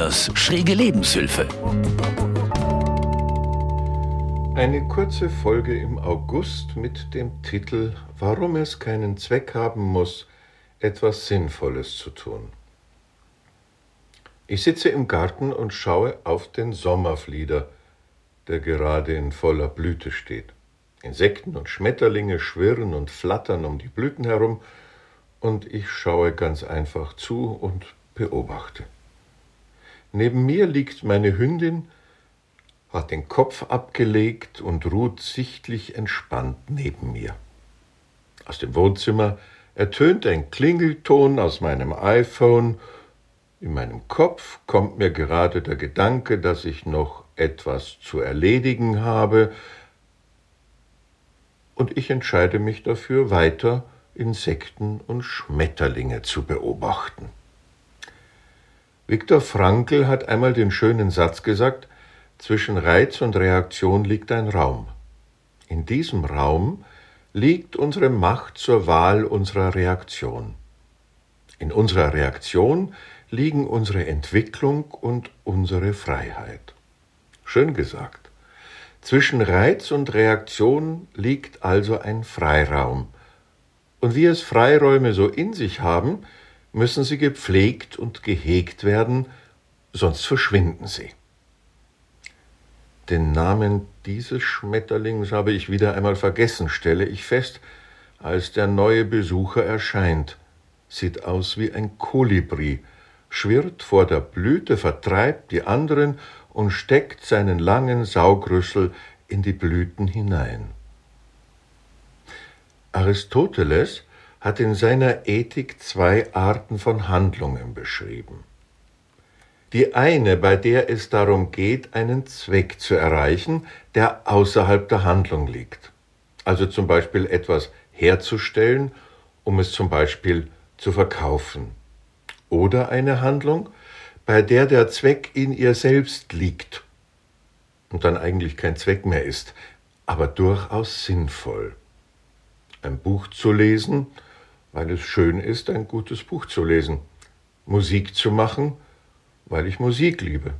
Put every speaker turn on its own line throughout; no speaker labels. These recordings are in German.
Kühners schräge Lebenshilfe.
Eine kurze Folge im August mit dem Titel Warum es keinen Zweck haben muss, etwas Sinnvolles zu tun. Ich sitze im Garten und schaue auf den Sommerflieder, der gerade in voller Blüte steht. Insekten und Schmetterlinge schwirren und flattern um die Blüten herum, und ich schaue ganz einfach zu und beobachte. Neben mir liegt meine Hündin, hat den Kopf abgelegt und ruht sichtlich entspannt neben mir. Aus dem Wohnzimmer ertönt ein Klingelton aus meinem iPhone. In meinem Kopf kommt mir gerade der Gedanke, dass ich noch etwas zu erledigen habe, und ich entscheide mich dafür, weiter Insekten und Schmetterlinge zu beobachten. Viktor Frankl hat einmal den schönen Satz gesagt, zwischen Reiz und Reaktion liegt ein Raum. In diesem Raum liegt unsere Macht zur Wahl unserer Reaktion. In unserer Reaktion liegen unsere Entwicklung und unsere Freiheit. Schön gesagt. Zwischen Reiz und Reaktion liegt also ein Freiraum. Und wie es Freiräume so in sich haben, müssen sie gepflegt und gehegt werden, sonst verschwinden sie. Den Namen dieses Schmetterlings habe ich wieder einmal vergessen, stelle ich fest, als der neue Besucher erscheint. Sieht aus wie ein Kolibri, schwirrt vor der Blüte, vertreibt die anderen und steckt seinen langen Saugrüssel in die Blüten hinein. Aristoteles hat in seiner Ethik zwei Arten von Handlungen beschrieben. Die eine, bei der es darum geht, einen Zweck zu erreichen, der außerhalb der Handlung liegt. Also zum Beispiel etwas herzustellen, um es zum Beispiel zu verkaufen. Oder eine Handlung, bei der der Zweck in ihr selbst liegt und dann eigentlich kein Zweck mehr ist, aber durchaus sinnvoll. Ein Buch zu lesen, weil es schön ist, ein gutes Buch zu lesen. Musik zu machen, weil ich Musik liebe.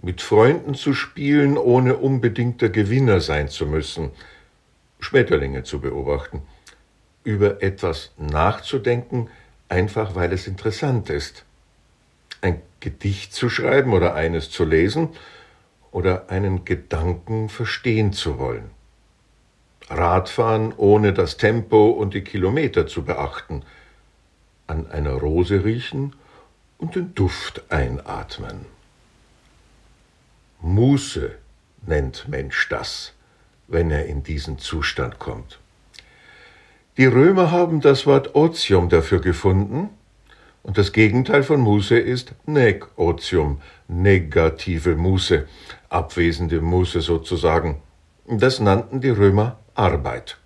Mit Freunden zu spielen, ohne unbedingt der Gewinner sein zu müssen. Schmetterlinge zu beobachten. Über etwas nachzudenken, einfach weil es interessant ist. Ein Gedicht zu schreiben oder eines zu lesen oder einen Gedanken verstehen zu wollen. Radfahren ohne das Tempo und die Kilometer zu beachten, an einer Rose riechen und den Duft einatmen. Muße nennt Mensch das, wenn er in diesen Zustand kommt. Die Römer haben das Wort Otium dafür gefunden, und das Gegenteil von Muße ist Negotium, negative Muße, abwesende Muße sozusagen. Das nannten die Römer Arbeit.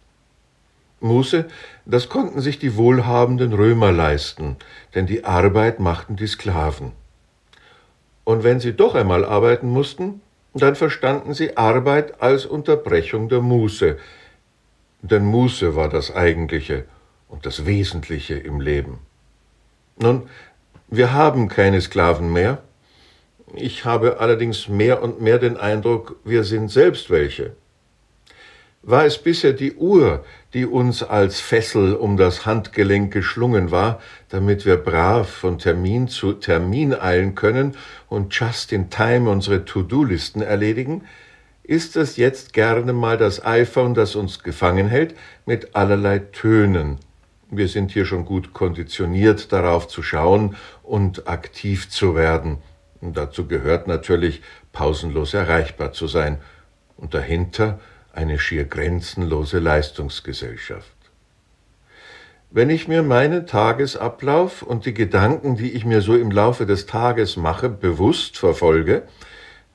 Muße, das konnten sich die wohlhabenden Römer leisten, denn die Arbeit machten die Sklaven. Und wenn sie doch einmal arbeiten mussten, dann verstanden sie Arbeit als Unterbrechung der Muße, denn Muße war das Eigentliche und das Wesentliche im Leben. Nun, wir haben keine Sklaven mehr, ich habe allerdings mehr und mehr den Eindruck, wir sind selbst welche. War es bisher die Uhr, die uns als Fessel um das Handgelenk geschlungen war, damit wir brav von Termin zu Termin eilen können und just in time unsere To-Do-Listen erledigen, ist es jetzt gerne mal das iPhone, das uns gefangen hält, mit allerlei Tönen. Wir sind hier schon gut konditioniert darauf zu schauen und aktiv zu werden. Und dazu gehört natürlich, pausenlos erreichbar zu sein. Und dahinter eine schier grenzenlose Leistungsgesellschaft. Wenn ich mir meinen Tagesablauf und die Gedanken, die ich mir so im Laufe des Tages mache, bewusst verfolge,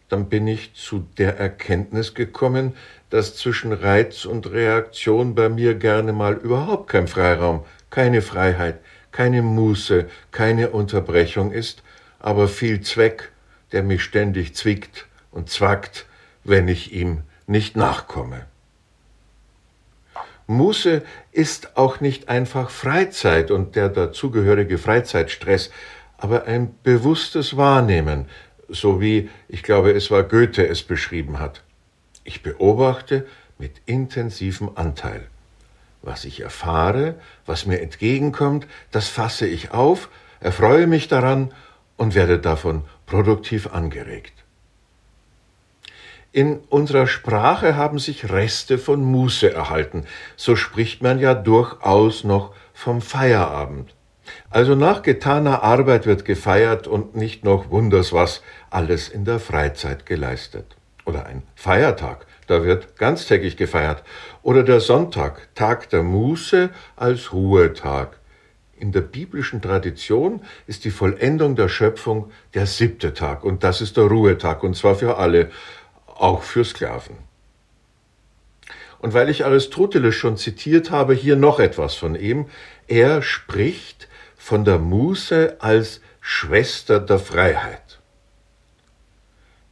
dann bin ich zu der Erkenntnis gekommen, dass zwischen Reiz und Reaktion bei mir gerne mal überhaupt kein Freiraum, keine Freiheit, keine Muße, keine Unterbrechung ist, aber viel Zweck, der mich ständig zwickt und zwackt, wenn ich ihm nicht nachkomme. Muße ist auch nicht einfach Freizeit und der dazugehörige Freizeitstress, aber ein bewusstes Wahrnehmen, so wie, ich glaube, es war Goethe es beschrieben hat. Ich beobachte mit intensivem Anteil. Was ich erfahre, was mir entgegenkommt, das fasse ich auf, erfreue mich daran und werde davon produktiv angeregt. In unserer Sprache haben sich Reste von Muße erhalten. So spricht man ja durchaus noch vom Feierabend. Also nach getaner Arbeit wird gefeiert und nicht noch wunders was alles in der Freizeit geleistet. Oder ein Feiertag, da wird ganztägig gefeiert. Oder der Sonntag, Tag der Muße als Ruhetag. In der biblischen Tradition ist die Vollendung der Schöpfung der siebte Tag und das ist der Ruhetag und zwar für alle, auch für Sklaven. Und weil ich Aristoteles schon zitiert habe, hier noch etwas von ihm. Er spricht von der Muße als Schwester der Freiheit.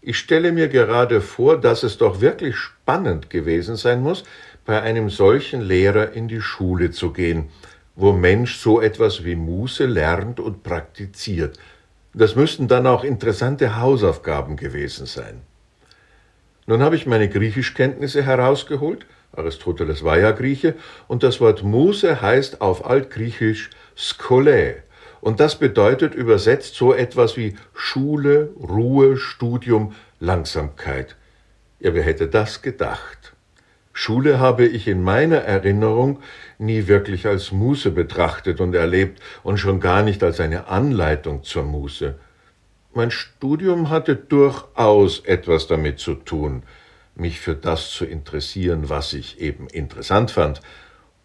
Ich stelle mir gerade vor, dass es doch wirklich spannend gewesen sein muss, bei einem solchen Lehrer in die Schule zu gehen, wo Mensch so etwas wie Muße lernt und praktiziert. Das müssten dann auch interessante Hausaufgaben gewesen sein. Nun habe ich meine Griechischkenntnisse herausgeholt, Aristoteles war ja Grieche, und das Wort Muße heißt auf Altgriechisch Skole. Und das bedeutet übersetzt so etwas wie Schule, Ruhe, Studium, Langsamkeit. Ja, wer hätte das gedacht? Schule habe ich in meiner Erinnerung nie wirklich als Muße betrachtet und erlebt und schon gar nicht als eine Anleitung zur Muße. Mein Studium hatte durchaus etwas damit zu tun, mich für das zu interessieren, was ich eben interessant fand,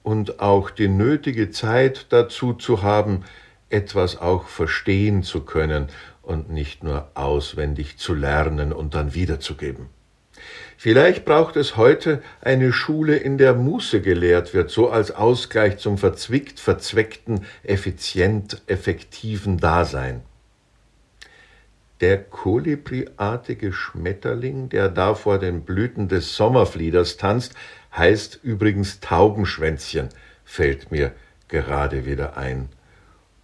und auch die nötige Zeit dazu zu haben, etwas auch verstehen zu können und nicht nur auswendig zu lernen und dann wiederzugeben. Vielleicht braucht es heute eine Schule, in der Muße gelehrt wird, so als Ausgleich zum verzwickt verzweckten, effizient effektiven Dasein. Der kolibriartige Schmetterling, der da vor den Blüten des Sommerflieders tanzt, heißt übrigens Taubenschwänzchen, fällt mir gerade wieder ein.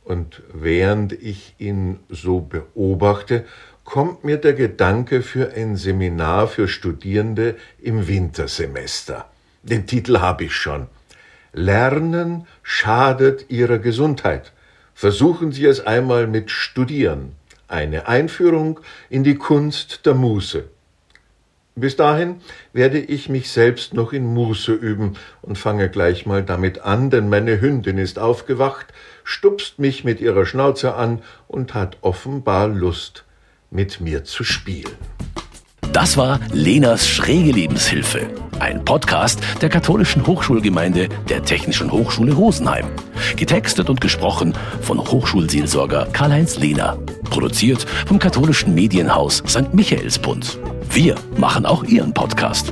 Und während ich ihn so beobachte, kommt mir der Gedanke für ein Seminar für Studierende im Wintersemester. Den Titel habe ich schon. Lernen schadet Ihrer Gesundheit. Versuchen Sie es einmal mit Studieren. Eine Einführung in die Kunst der Muße. Bis dahin werde ich mich selbst noch in Muße üben und fange gleich mal damit an, denn meine Hündin ist aufgewacht, stupst mich mit ihrer Schnauze an und hat offenbar Lust, mit mir zu spielen.
Das war Lenas schräge Lebenshilfe, ein Podcast der katholischen Hochschulgemeinde der Technischen Hochschule Rosenheim. Getextet und gesprochen von Hochschulseelsorger Karl-Heinz Lehner. Produziert vom katholischen Medienhaus St. Michaelsbund. Wir machen auch Ihren Podcast.